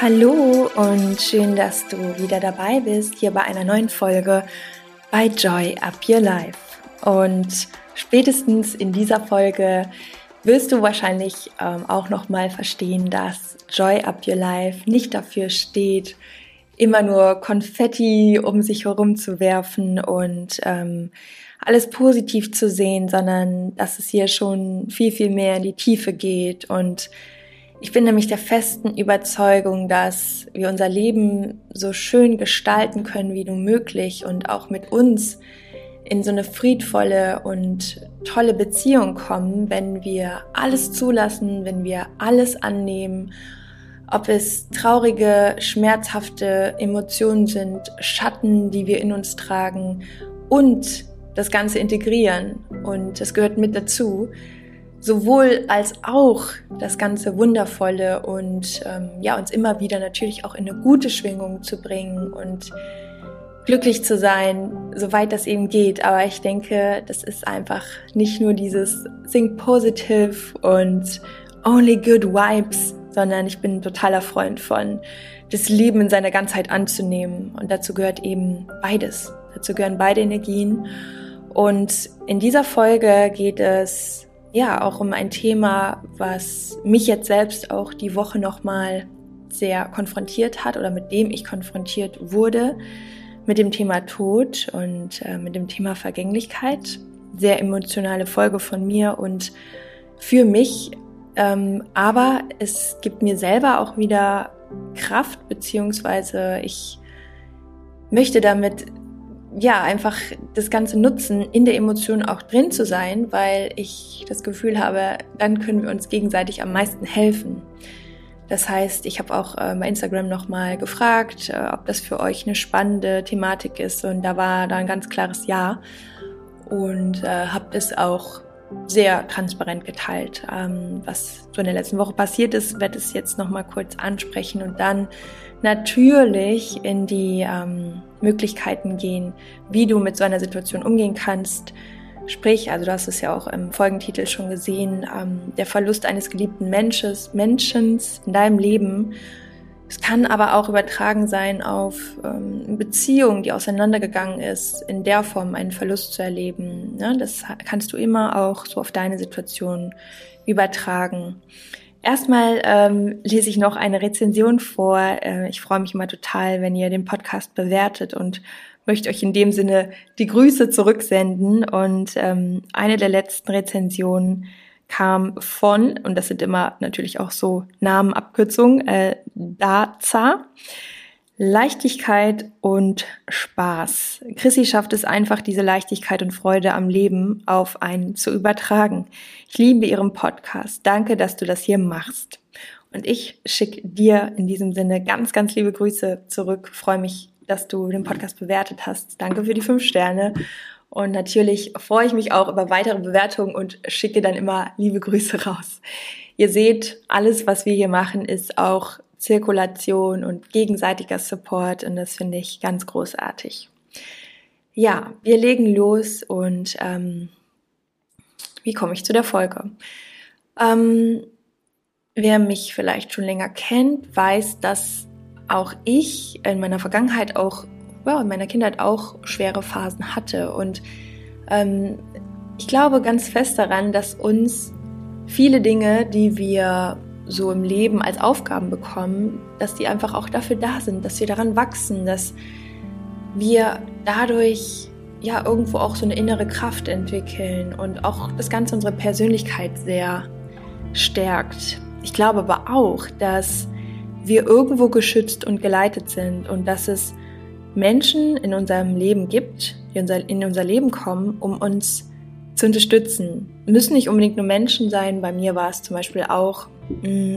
Hallo und schön, dass du wieder dabei bist hier bei einer neuen Folge bei Joy Up Your Life. Und spätestens in dieser Folge wirst du wahrscheinlich ähm, auch noch mal verstehen, dass Joy Up Your Life nicht dafür steht, immer nur Konfetti um sich herum zu werfen und ähm, alles positiv zu sehen, sondern dass es hier schon viel, viel mehr in die Tiefe geht. Und ich bin nämlich der festen Überzeugung, dass wir unser Leben so schön gestalten können wie nur möglich und auch mit uns in so eine friedvolle und tolle Beziehung kommen, wenn wir alles zulassen, wenn wir alles annehmen, ob es traurige, schmerzhafte Emotionen sind, Schatten, die wir in uns tragen und das Ganze integrieren und es gehört mit dazu, sowohl als auch das ganze Wundervolle und ähm, ja, uns immer wieder natürlich auch in eine gute Schwingung zu bringen und glücklich zu sein, soweit das eben geht. Aber ich denke, das ist einfach nicht nur dieses Think Positive und Only Good Vibes, sondern ich bin ein totaler Freund von das Leben in seiner Ganzheit anzunehmen. Und dazu gehört eben beides. Dazu gehören beide Energien. Und in dieser Folge geht es ja auch um ein Thema, was mich jetzt selbst auch die Woche nochmal sehr konfrontiert hat oder mit dem ich konfrontiert wurde, mit dem Thema Tod und äh, mit dem Thema Vergänglichkeit. Sehr emotionale Folge von mir und für mich, ähm, aber es gibt mir selber auch wieder Kraft, beziehungsweise ich möchte damit ja, einfach das Ganze nutzen, in der Emotion auch drin zu sein, weil ich das Gefühl habe, dann können wir uns gegenseitig am meisten helfen. Das heißt, ich habe auch äh, bei Instagram nochmal gefragt, äh, ob das für euch eine spannende Thematik ist und da war da ein ganz klares Ja und äh, habe das auch sehr transparent geteilt. Ähm, was so in der letzten Woche passiert ist, werde ich jetzt nochmal kurz ansprechen und dann natürlich in die ähm, Möglichkeiten gehen, wie du mit so einer Situation umgehen kannst. Sprich, also du hast es ja auch im Folgentitel schon gesehen, ähm, der Verlust eines geliebten Mensches, Menschens in deinem Leben. Es kann aber auch übertragen sein auf ähm, Beziehung, die auseinandergegangen ist, in der Form einen Verlust zu erleben. Ne? Das kannst du immer auch so auf deine Situation übertragen. Erstmal ähm, lese ich noch eine Rezension vor. Äh, ich freue mich immer total, wenn ihr den Podcast bewertet und möchte euch in dem Sinne die Grüße zurücksenden. Und ähm, eine der letzten Rezensionen kam von, und das sind immer natürlich auch so Namenabkürzungen, äh, Daza. Leichtigkeit und Spaß. Chrissy schafft es einfach, diese Leichtigkeit und Freude am Leben auf einen zu übertragen. Ich liebe ihren Podcast. Danke, dass du das hier machst. Und ich schicke dir in diesem Sinne ganz, ganz liebe Grüße zurück. freue mich, dass du den Podcast bewertet hast. Danke für die fünf Sterne. Und natürlich freue ich mich auch über weitere Bewertungen und schicke dann immer liebe Grüße raus. Ihr seht, alles, was wir hier machen, ist auch Zirkulation und gegenseitiger Support und das finde ich ganz großartig. Ja, wir legen los und ähm, wie komme ich zu der Folge? Ähm, wer mich vielleicht schon länger kennt, weiß, dass auch ich in meiner Vergangenheit auch, ja, in meiner Kindheit auch schwere Phasen hatte und ähm, ich glaube ganz fest daran, dass uns viele Dinge, die wir so im Leben als Aufgaben bekommen, dass die einfach auch dafür da sind, dass wir daran wachsen, dass wir dadurch ja irgendwo auch so eine innere Kraft entwickeln und auch das Ganze unsere Persönlichkeit sehr stärkt. Ich glaube aber auch, dass wir irgendwo geschützt und geleitet sind und dass es Menschen in unserem Leben gibt, die in unser Leben kommen, um uns zu unterstützen. Müssen nicht unbedingt nur Menschen sein. Bei mir war es zum Beispiel auch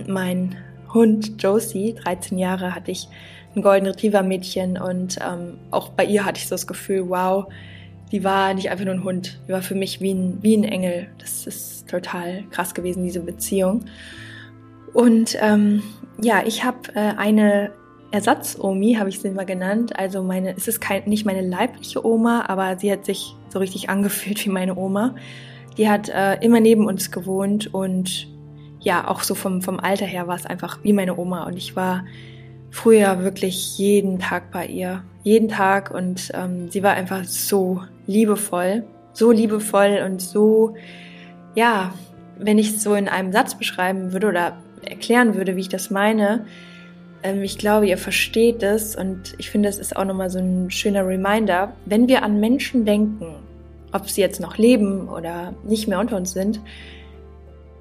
mein Hund Josie. 13 Jahre hatte ich ein Golden Retriever Mädchen und ähm, auch bei ihr hatte ich so das Gefühl, wow, die war nicht einfach nur ein Hund, die war für mich wie ein, wie ein Engel. Das ist total krass gewesen, diese Beziehung. Und ähm, ja, ich habe äh, eine Ersatz-Omi, habe ich sie immer genannt. Also meine, es ist kein, nicht meine leibliche Oma, aber sie hat sich so richtig angefühlt wie meine Oma. Die hat äh, immer neben uns gewohnt und ja, auch so vom, vom Alter her war es einfach wie meine Oma und ich war früher wirklich jeden Tag bei ihr. Jeden Tag und ähm, sie war einfach so liebevoll, so liebevoll und so, ja, wenn ich es so in einem Satz beschreiben würde oder erklären würde, wie ich das meine, ähm, ich glaube, ihr versteht es und ich finde, es ist auch nochmal so ein schöner Reminder, wenn wir an Menschen denken, ob sie jetzt noch leben oder nicht mehr unter uns sind,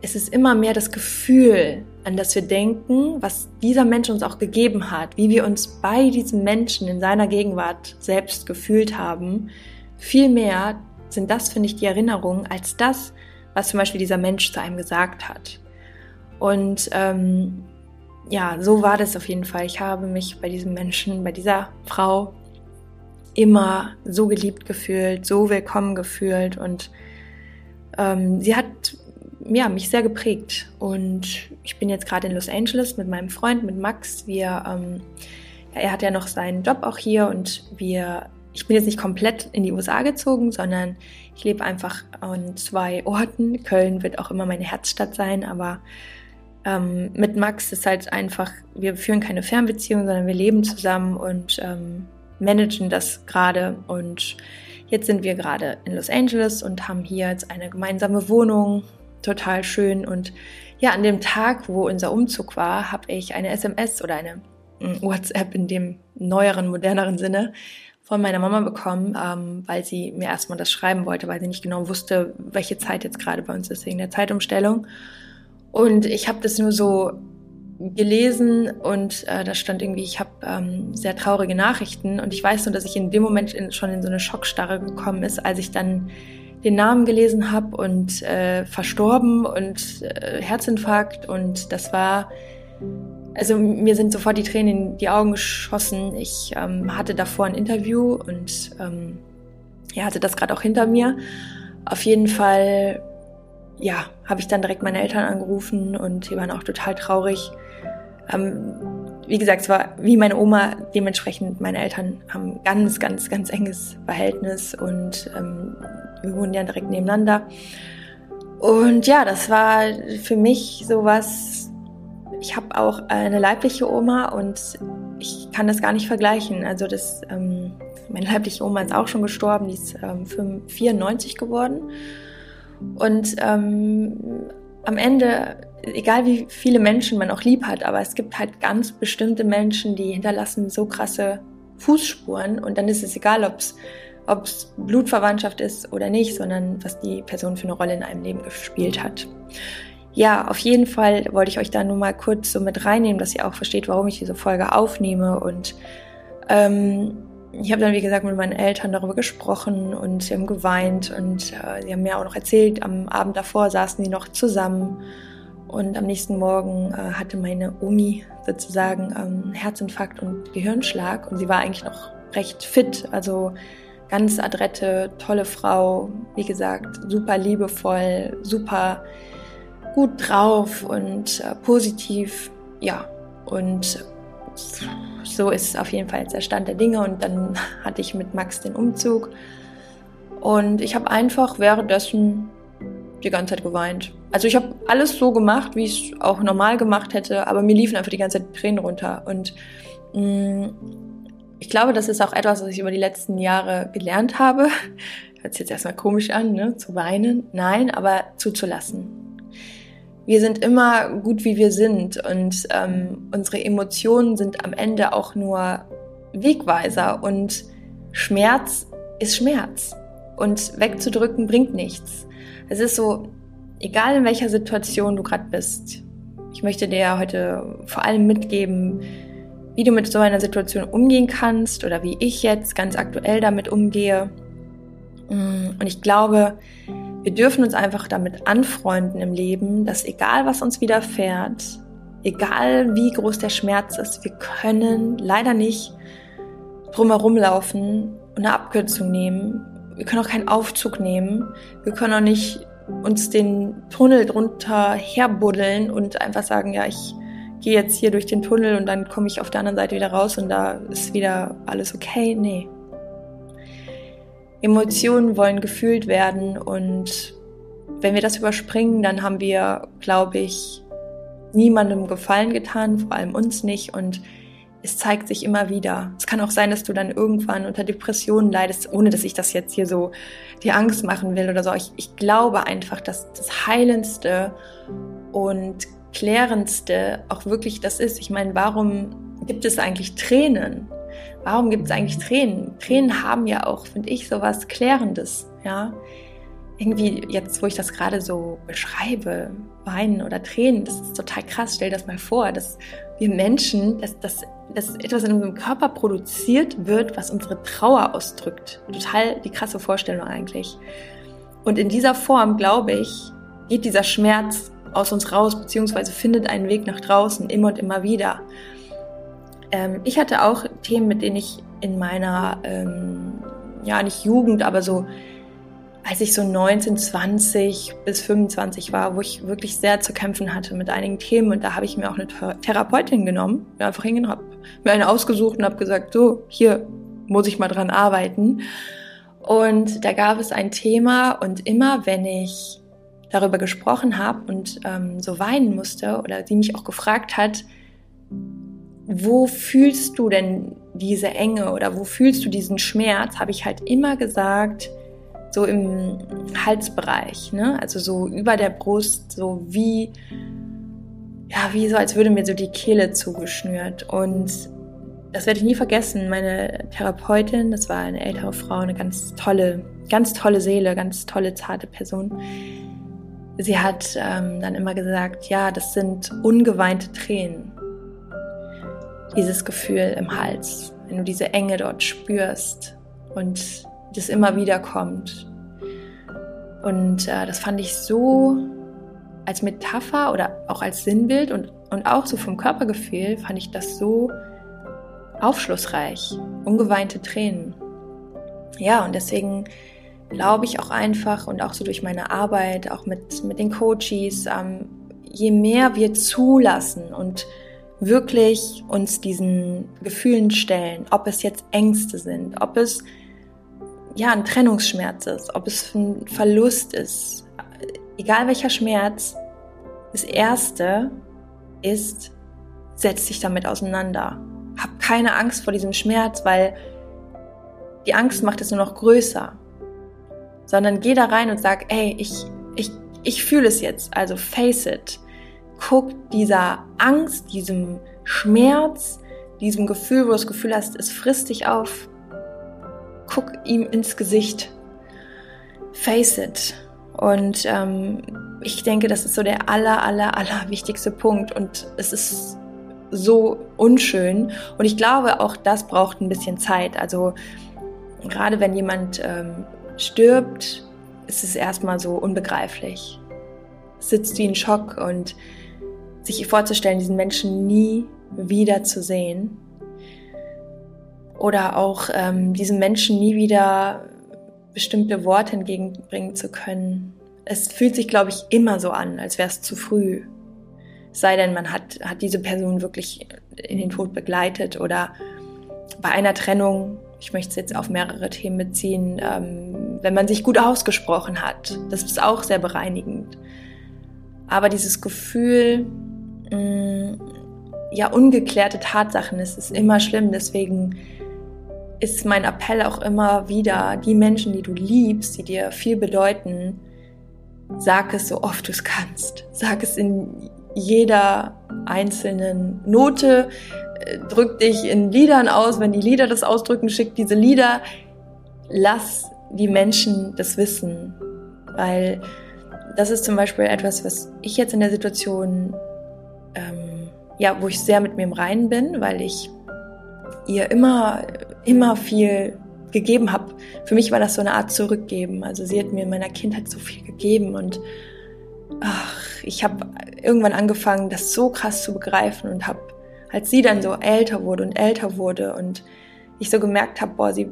es ist immer mehr das Gefühl, an das wir denken, was dieser Mensch uns auch gegeben hat, wie wir uns bei diesem Menschen in seiner Gegenwart selbst gefühlt haben. Viel mehr sind das, finde ich, die Erinnerungen als das, was zum Beispiel dieser Mensch zu einem gesagt hat. Und ähm, ja, so war das auf jeden Fall. Ich habe mich bei diesem Menschen, bei dieser Frau immer so geliebt gefühlt, so willkommen gefühlt und ähm, sie hat ja, mich sehr geprägt. Und ich bin jetzt gerade in Los Angeles mit meinem Freund, mit Max. Wir, ähm, ja, er hat ja noch seinen Job auch hier und wir, ich bin jetzt nicht komplett in die USA gezogen, sondern ich lebe einfach an zwei Orten. Köln wird auch immer meine Herzstadt sein, aber ähm, mit Max ist halt einfach, wir führen keine Fernbeziehung, sondern wir leben zusammen und ähm, managen das gerade und Jetzt sind wir gerade in Los Angeles und haben hier jetzt eine gemeinsame Wohnung, total schön. Und ja, an dem Tag, wo unser Umzug war, habe ich eine SMS oder eine hm, WhatsApp in dem neueren, moderneren Sinne von meiner Mama bekommen, ähm, weil sie mir erstmal das schreiben wollte, weil sie nicht genau wusste, welche Zeit jetzt gerade bei uns ist wegen der Zeitumstellung. Und ich habe das nur so gelesen und äh, da stand irgendwie, ich habe ähm, sehr traurige Nachrichten und ich weiß nur, dass ich in dem Moment in, schon in so eine Schockstarre gekommen ist, als ich dann den Namen gelesen habe und äh, verstorben und äh, Herzinfarkt und das war, also mir sind sofort die Tränen in die Augen geschossen. Ich ähm, hatte davor ein Interview und ähm, ja, hatte das gerade auch hinter mir. Auf jeden Fall, ja, habe ich dann direkt meine Eltern angerufen und die waren auch total traurig. Ähm, wie gesagt, es war wie meine Oma, dementsprechend meine Eltern haben ganz, ganz, ganz enges Verhältnis und ähm, wir wohnen ja direkt nebeneinander. Und ja, das war für mich sowas. Ich habe auch eine leibliche Oma und ich kann das gar nicht vergleichen. Also das, ähm, meine leibliche Oma ist auch schon gestorben, die ist ähm, 94 geworden. Und ähm, am Ende, egal wie viele Menschen man auch lieb hat, aber es gibt halt ganz bestimmte Menschen, die hinterlassen so krasse Fußspuren und dann ist es egal, ob es ob es Blutverwandtschaft ist oder nicht, sondern was die Person für eine Rolle in einem Leben gespielt hat. Ja, auf jeden Fall wollte ich euch da nur mal kurz so mit reinnehmen, dass ihr auch versteht, warum ich diese Folge aufnehme. Und ähm, ich habe dann, wie gesagt, mit meinen Eltern darüber gesprochen und sie haben geweint und äh, sie haben mir auch noch erzählt, am Abend davor saßen sie noch zusammen. Und am nächsten Morgen äh, hatte meine Omi sozusagen ähm, Herzinfarkt und Gehirnschlag und sie war eigentlich noch recht fit. Also ganz adrette, tolle Frau, wie gesagt, super liebevoll, super gut drauf und äh, positiv, ja. Und so ist auf jeden Fall jetzt der Stand der Dinge. Und dann hatte ich mit Max den Umzug. Und ich habe einfach währenddessen die ganze Zeit geweint. Also ich habe alles so gemacht, wie ich es auch normal gemacht hätte, aber mir liefen einfach die ganze Zeit Tränen runter. Und mh, mm, ich glaube, das ist auch etwas, was ich über die letzten Jahre gelernt habe. Hört sich jetzt erstmal komisch an, ne? Zu weinen. Nein, aber zuzulassen. Wir sind immer gut, wie wir sind und ähm, unsere Emotionen sind am Ende auch nur Wegweiser und Schmerz ist Schmerz und wegzudrücken bringt nichts. Es ist so, egal in welcher Situation du gerade bist. Ich möchte dir heute vor allem mitgeben, wie du mit so einer Situation umgehen kannst oder wie ich jetzt ganz aktuell damit umgehe. Mm, und ich glaube, wir dürfen uns einfach damit anfreunden im Leben, dass egal was uns widerfährt, egal wie groß der Schmerz ist, wir können leider nicht drumherum laufen und eine Abkürzung nehmen. Wir können auch keinen Aufzug nehmen. Wir können auch nicht uns den Tunnel drunter herbuddeln und einfach sagen, ja, ich gehe jetzt hier durch den Tunnel und dann komme ich auf der anderen Seite wieder raus und da ist wieder alles okay. Nee. Emotionen wollen gefühlt werden und wenn wir das überspringen, dann haben wir, glaube ich, niemandem Gefallen getan, vor allem uns nicht und es zeigt sich immer wieder. Es kann auch sein, dass du dann irgendwann unter Depressionen leidest, ohne dass ich das jetzt hier so dir Angst machen will oder so. Ich, ich glaube einfach, dass das Heilendste und Klärendste auch wirklich das ist. Ich meine, warum gibt es eigentlich Tränen? Warum gibt es eigentlich Tränen? Tränen haben ja auch, finde ich, so was Klärendes, ja irgendwie jetzt, wo ich das gerade so beschreibe, weinen oder Tränen, das ist total krass. Stell dir das mal vor, dass wir Menschen, dass, dass, dass etwas in unserem Körper produziert wird, was unsere Trauer ausdrückt. Total die krasse Vorstellung eigentlich. Und in dieser Form, glaube ich, geht dieser Schmerz aus uns raus, beziehungsweise findet einen Weg nach draußen, immer und immer wieder. Ähm, ich hatte auch Themen, mit denen ich in meiner, ähm, ja, nicht Jugend, aber so als ich so 19, 20 bis 25 war, wo ich wirklich sehr zu kämpfen hatte mit einigen Themen. Und da habe ich mir auch eine Therapeutin genommen, bin einfach hingegangen, habe mir eine ausgesucht und habe gesagt, so, hier muss ich mal dran arbeiten. Und da gab es ein Thema und immer wenn ich darüber gesprochen habe und ähm, so weinen musste oder sie mich auch gefragt hat, wo fühlst du denn diese Enge oder wo fühlst du diesen Schmerz, habe ich halt immer gesagt, so im Halsbereich, ne? Also so über der Brust, so wie, ja, wie so, als würde mir so die Kehle zugeschnürt. Und das werde ich nie vergessen. Meine Therapeutin, das war eine ältere Frau, eine ganz tolle, ganz tolle Seele, ganz tolle, zarte Person. Sie hat ähm, dann immer gesagt, ja, das sind ungeweinte Tränen. Dieses Gefühl im Hals, wenn du diese Enge dort spürst und das immer wieder kommt. Und äh, das fand ich so als Metapher oder auch als Sinnbild und, und auch so vom Körpergefühl fand ich das so aufschlussreich. Ungeweinte Tränen. Ja, und deswegen glaube ich auch einfach und auch so durch meine Arbeit, auch mit, mit den Coaches, ähm, je mehr wir zulassen und wirklich uns diesen Gefühlen stellen, ob es jetzt Ängste sind, ob es ja, ein Trennungsschmerz ist, ob es ein Verlust ist, egal welcher Schmerz, das Erste ist, setz dich damit auseinander. Hab keine Angst vor diesem Schmerz, weil die Angst macht es nur noch größer. Sondern geh da rein und sag, ey, ich, ich, ich fühle es jetzt, also face it. Guck dieser Angst, diesem Schmerz, diesem Gefühl, wo du das Gefühl hast, es frisst dich auf, guck ihm ins Gesicht. Face it. Und ähm, ich denke, das ist so der aller, aller, aller wichtigste Punkt. Und es ist so unschön. Und ich glaube, auch das braucht ein bisschen Zeit. Also gerade wenn jemand ähm, stirbt, ist es erstmal so unbegreiflich. Sitzt wie ein Schock und sich vorzustellen, diesen Menschen nie wieder zu sehen oder auch ähm, diesem Menschen nie wieder bestimmte Worte entgegenbringen zu können. Es fühlt sich, glaube ich, immer so an, als wäre es zu früh. Sei denn, man hat, hat diese Person wirklich in den Tod begleitet oder bei einer Trennung, ich möchte es jetzt auf mehrere Themen beziehen, ähm, wenn man sich gut ausgesprochen hat. Das ist auch sehr bereinigend. Aber dieses Gefühl, mh, mm, ja, ungeklärte Tatsachen, es ist immer schlimm. Deswegen ist mein Appell auch immer wieder, die Menschen, die du liebst, die dir viel bedeuten, sag es so oft du es kannst. Sag es in jeder einzelnen Note, drück dich in Liedern aus, wenn die Lieder das ausdrücken, schick diese Lieder. Lass die Menschen das wissen, weil das ist zum Beispiel etwas, was ich jetzt in der Situation, ähm, ja, wo ich sehr mit mir im Reinen bin, weil ich ihr immer, immer viel gegeben habe. Für mich war das so eine Art Zurückgeben. Also sie hat mir in meiner Kindheit so viel gegeben und ach, ich habe irgendwann angefangen, das so krass zu begreifen und habe, als sie dann so älter wurde und älter wurde und ich so gemerkt habe, boah, sie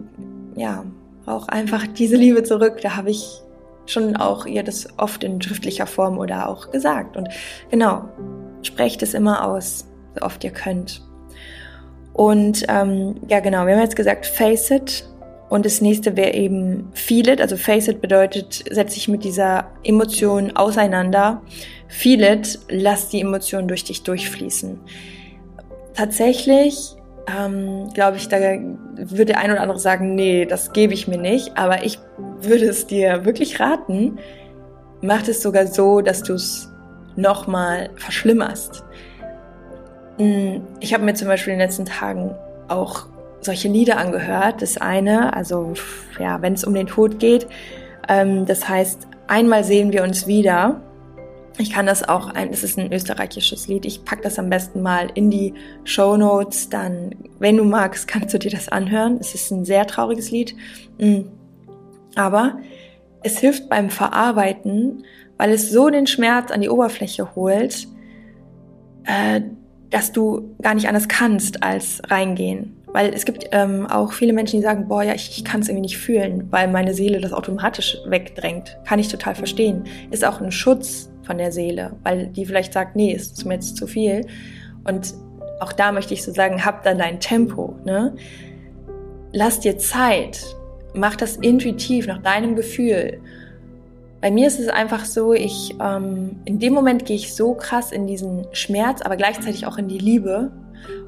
ja braucht einfach diese Liebe zurück. Da habe ich schon auch ihr das oft in schriftlicher Form oder auch gesagt. Und genau, sprecht es immer aus, so oft ihr könnt. Und ähm, ja, genau, wir haben jetzt gesagt, face it Und das nächste wäre eben Feel It. Also Face It bedeutet, setz dich mit dieser Emotion auseinander. Feel It, lass die Emotion durch dich durchfließen. Tatsächlich ähm, glaube ich, da würde der ein oder andere sagen, nee, das gebe ich mir nicht. Aber ich würde es dir wirklich raten, mach es sogar so, dass du es nochmal verschlimmerst. Hm, ich habe mir zum Beispiel in den letzten Tagen auch solche Lieder angehört. Das eine, also ja, wenn es um den Tod geht, ähm, das heißt, einmal sehen wir uns wieder. Ich kann das auch, ein, es ist ein österreichisches Lied. Ich pack das am besten mal in die Show Notes. Dann, wenn du magst, kannst du dir das anhören. Es ist ein sehr trauriges Lied, hm. aber es hilft beim Verarbeiten, weil es so den Schmerz an die Oberfläche holt, äh, dass du gar nicht anders kannst als reingehen. Weil es gibt ähm, auch viele Menschen, die sagen, boah, ja, ich, ich kann es irgendwie nicht fühlen, weil meine Seele das automatisch wegdrängt. Kann ich total verstehen. Ist auch ein Schutz von der Seele, weil die vielleicht sagt, nee, ist mir jetzt zu viel. Und auch da möchte ich so sagen, hab dann dein Tempo. Ne? Lass dir Zeit. Mach das intuitiv nach deinem Gefühl. Bei mir ist es einfach so, ich ähm, in dem Moment gehe ich so krass in diesen Schmerz, aber gleichzeitig auch in die Liebe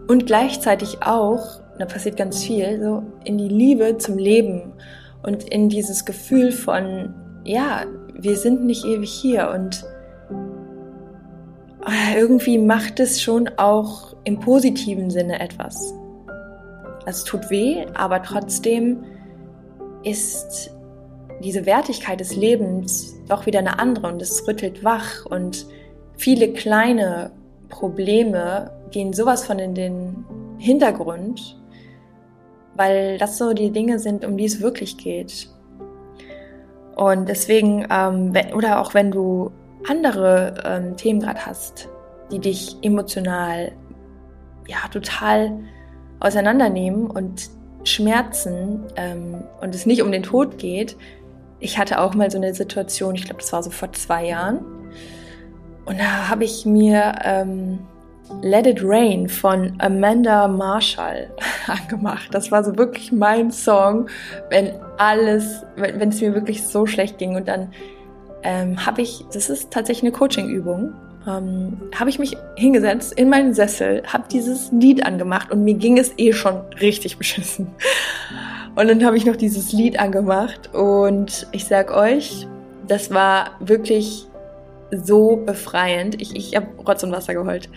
und gleichzeitig auch da passiert ganz viel, so in die Liebe zum Leben und in dieses Gefühl von, ja, wir sind nicht ewig hier und irgendwie macht es schon auch im positiven Sinne etwas. Es tut weh, aber trotzdem ist diese Wertigkeit des Lebens doch wieder eine andere und es rüttelt wach und viele kleine Probleme gehen sowas von in den Hintergrund weil das so die Dinge sind, um die es wirklich geht. Und deswegen, ähm, oder auch wenn du andere ähm, Themen gerade hast, die dich emotional ja total auseinandernehmen und schmerzen ähm, und es nicht um den Tod geht. Ich hatte auch mal so eine Situation, ich glaube, das war so vor zwei Jahren. Und da habe ich mir ähm, Let It Rain von Amanda Marshall angemacht. Das war so wirklich mein Song, wenn alles, wenn es mir wirklich so schlecht ging. Und dann ähm, habe ich, das ist tatsächlich eine Coaching-Übung, ähm, habe ich mich hingesetzt in meinen Sessel, habe dieses Lied angemacht und mir ging es eh schon richtig beschissen. Und dann habe ich noch dieses Lied angemacht und ich sag euch, das war wirklich so befreiend. Ich, ich habe Rotz und Wasser geheult.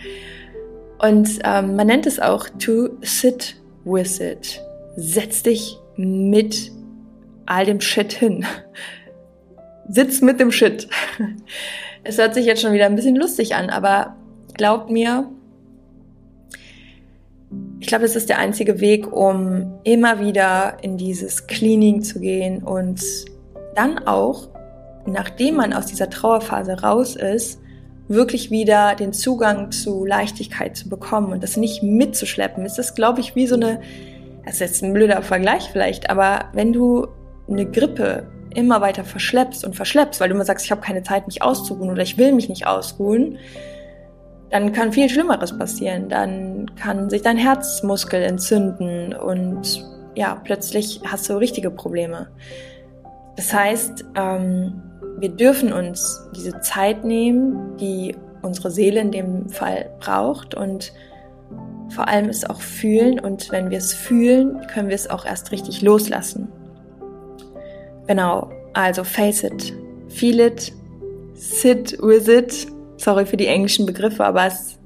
Und ähm, man nennt es auch to sit with it. Setz dich mit all dem Shit hin. Sitz mit dem Shit. Es hört sich jetzt schon wieder ein bisschen lustig an, aber glaubt mir, ich glaube, es ist der einzige Weg, um immer wieder in dieses Cleaning zu gehen und dann auch, nachdem man aus dieser Trauerphase raus ist, wirklich wieder den Zugang zu Leichtigkeit zu bekommen und das nicht mitzuschleppen. Es ist, glaube ich, wie so eine, das ist jetzt ein blöder Vergleich vielleicht, aber wenn du eine Grippe immer weiter verschleppst und verschleppst, weil du immer sagst, ich habe keine Zeit, mich auszuruhen oder ich will mich nicht ausruhen, dann kann viel Schlimmeres passieren. Dann kann sich dein Herzmuskel entzünden und ja, plötzlich hast du richtige Probleme. Das heißt, ähm, wir dürfen uns diese Zeit nehmen, die unsere Seele in dem Fall braucht und vor allem es auch fühlen und wenn wir es fühlen, können wir es auch erst richtig loslassen. Genau, also face it, feel it, sit with it. Sorry für die englischen Begriffe, aber es,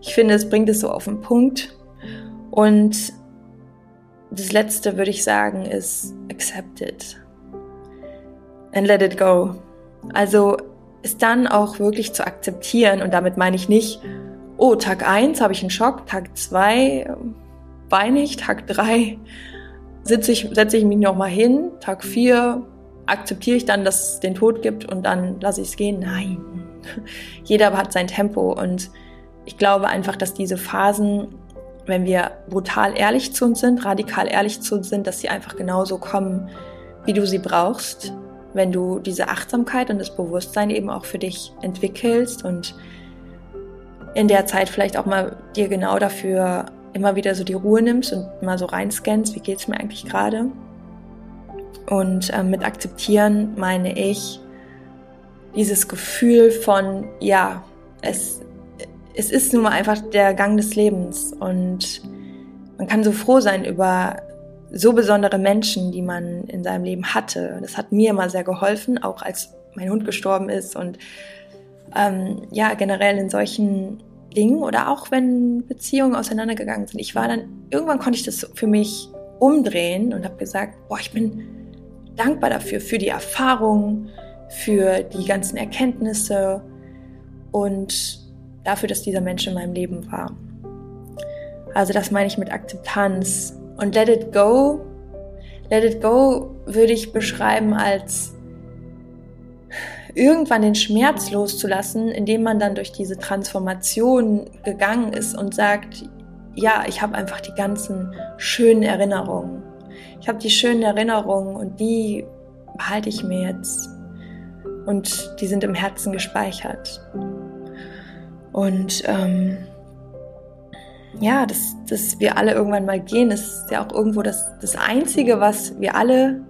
ich finde, es bringt es so auf den Punkt. Und das letzte würde ich sagen ist accept it and let it go. Also es dann auch wirklich zu akzeptieren und damit meine ich nicht, oh, Tag eins habe ich einen Schock, Tag zwei weine ich, Tag drei sitze ich, setze ich mich nochmal hin, Tag vier akzeptiere ich dann, dass es den Tod gibt und dann lasse ich es gehen. Nein, jeder hat sein Tempo und ich glaube einfach, dass diese Phasen, wenn wir brutal ehrlich zu uns sind, radikal ehrlich zu uns sind, dass sie einfach genauso kommen, wie du sie brauchst wenn du diese Achtsamkeit und das Bewusstsein eben auch für dich entwickelst und in der Zeit vielleicht auch mal dir genau dafür immer wieder so die Ruhe nimmst und mal so reinscannst, wie geht's mir eigentlich gerade? Und äh, mit akzeptieren meine ich dieses Gefühl von, ja, es, es ist nun mal einfach der Gang des Lebens und man kann so froh sein über so besondere Menschen, die man in seinem Leben hatte. Das hat mir immer sehr geholfen, auch als mein Hund gestorben ist und ähm, ja, generell in solchen Dingen oder auch wenn Beziehungen auseinandergegangen sind. Ich war dann, irgendwann konnte ich das für mich umdrehen und habe gesagt, boah, ich bin dankbar dafür, für die Erfahrung, für die ganzen Erkenntnisse und dafür, dass dieser Mensch in meinem Leben war. Also das meine ich mit Akzeptanz. Und Let It Go, Let It Go würde ich beschreiben als irgendwann den Schmerz loszulassen, indem man dann durch diese Transformation gegangen ist und sagt, ja, ich habe einfach die ganzen schönen Erinnerungen. Ich habe die schönen Erinnerungen und die behalte ich mir jetzt. Und die sind im Herzen gespeichert. Und ähm, ja, dass, dass wir alle irgendwann mal gehen, ist ja auch irgendwo das, das Einzige, was wir alle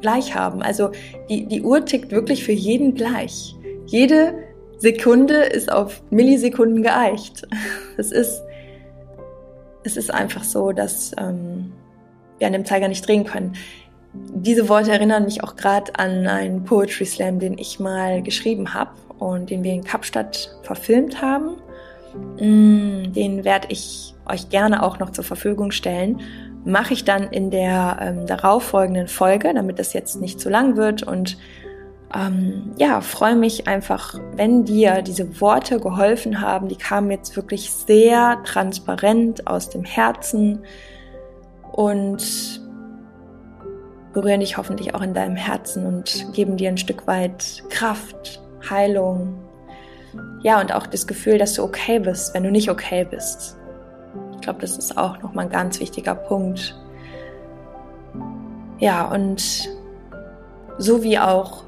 gleich haben. Also die, die Uhr tickt wirklich für jeden gleich. Jede Sekunde ist auf Millisekunden geeicht. Es ist, es ist einfach so, dass ähm, wir an dem Zeiger nicht drehen können. Diese Worte erinnern mich auch gerade an einen Poetry Slam, den ich mal geschrieben habe und den wir in Kapstadt verfilmt haben. Mm, den werde ich euch gerne auch noch zur Verfügung stellen mache ich dann in der ähm, darauffolgenden Folge, damit das jetzt nicht zu lang wird und ähm, ja, freue mich einfach, wenn dir diese Worte geholfen haben. Die kamen jetzt wirklich sehr transparent aus dem Herzen und berühren dich hoffentlich auch in deinem Herzen und geben dir ein Stück weit Kraft, Heilung. Ja, und auch das Gefühl, dass du okay bist, wenn du nicht okay bist. Ich glaube, das ist auch nochmal ein ganz wichtiger Punkt. Ja, und so wie auch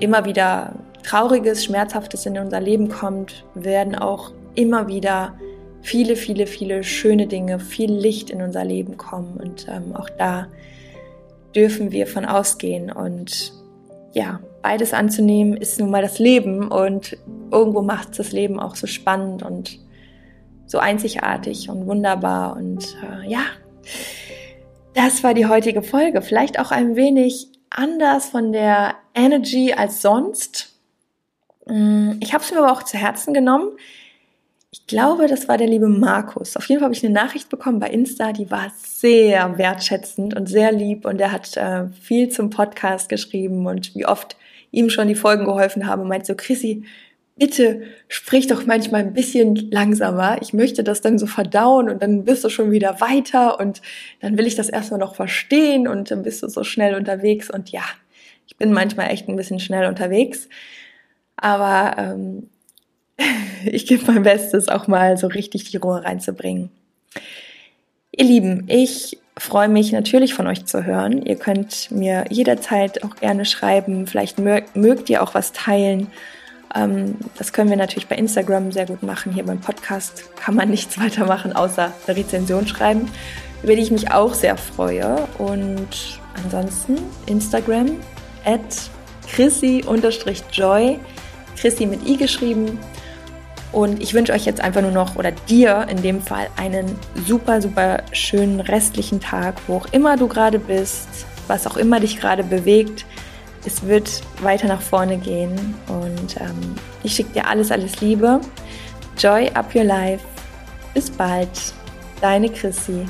immer wieder Trauriges, Schmerzhaftes in unser Leben kommt, werden auch immer wieder viele, viele, viele schöne Dinge, viel Licht in unser Leben kommen. Und ähm, auch da dürfen wir von ausgehen. Und ja, beides anzunehmen ist nun mal das Leben. Und irgendwo macht es das Leben auch so spannend und so einzigartig und wunderbar. Und äh, ja, das war die heutige Folge. Vielleicht auch ein wenig anders von der Energy als sonst. Mm, ich habe es mir aber auch zu Herzen genommen. Ich glaube, das war der liebe Markus. Auf jeden Fall habe ich eine Nachricht bekommen bei Insta, die war sehr wertschätzend und sehr lieb und er hat äh, viel zum Podcast geschrieben und wie oft ihm schon die Folgen geholfen haben meint so, Chrissy, bitte sprich doch manchmal ein bisschen langsamer. Ich möchte das dann so verdauen und dann bist du schon wieder weiter und dann will ich das erstmal noch verstehen und dann bist du so schnell unterwegs und ja, ich bin manchmal echt ein bisschen schnell unterwegs, aber ähm, ich gebe mein Bestes, auch mal so richtig die Ruhe reinzubringen. Ihr Lieben, ich freue mich natürlich von euch zu hören. Ihr könnt mir jederzeit auch gerne schreiben. Vielleicht mögt ihr auch was teilen das können wir natürlich bei Instagram sehr gut machen. Hier beim Podcast kann man nichts weiter machen, außer eine Rezension schreiben, über die ich mich auch sehr freue. Und ansonsten Instagram at chrissy-joy, Chrissy mit i geschrieben. Und ich wünsche euch jetzt einfach nur noch, oder dir in dem Fall, einen super, super schönen restlichen Tag, wo auch immer du gerade bist, was auch immer dich gerade bewegt es wird weiter nach vorne gehen und ähm, ich schicke dir alles, alles Liebe. Joy up your life. Bis bald. Deine Chrissy.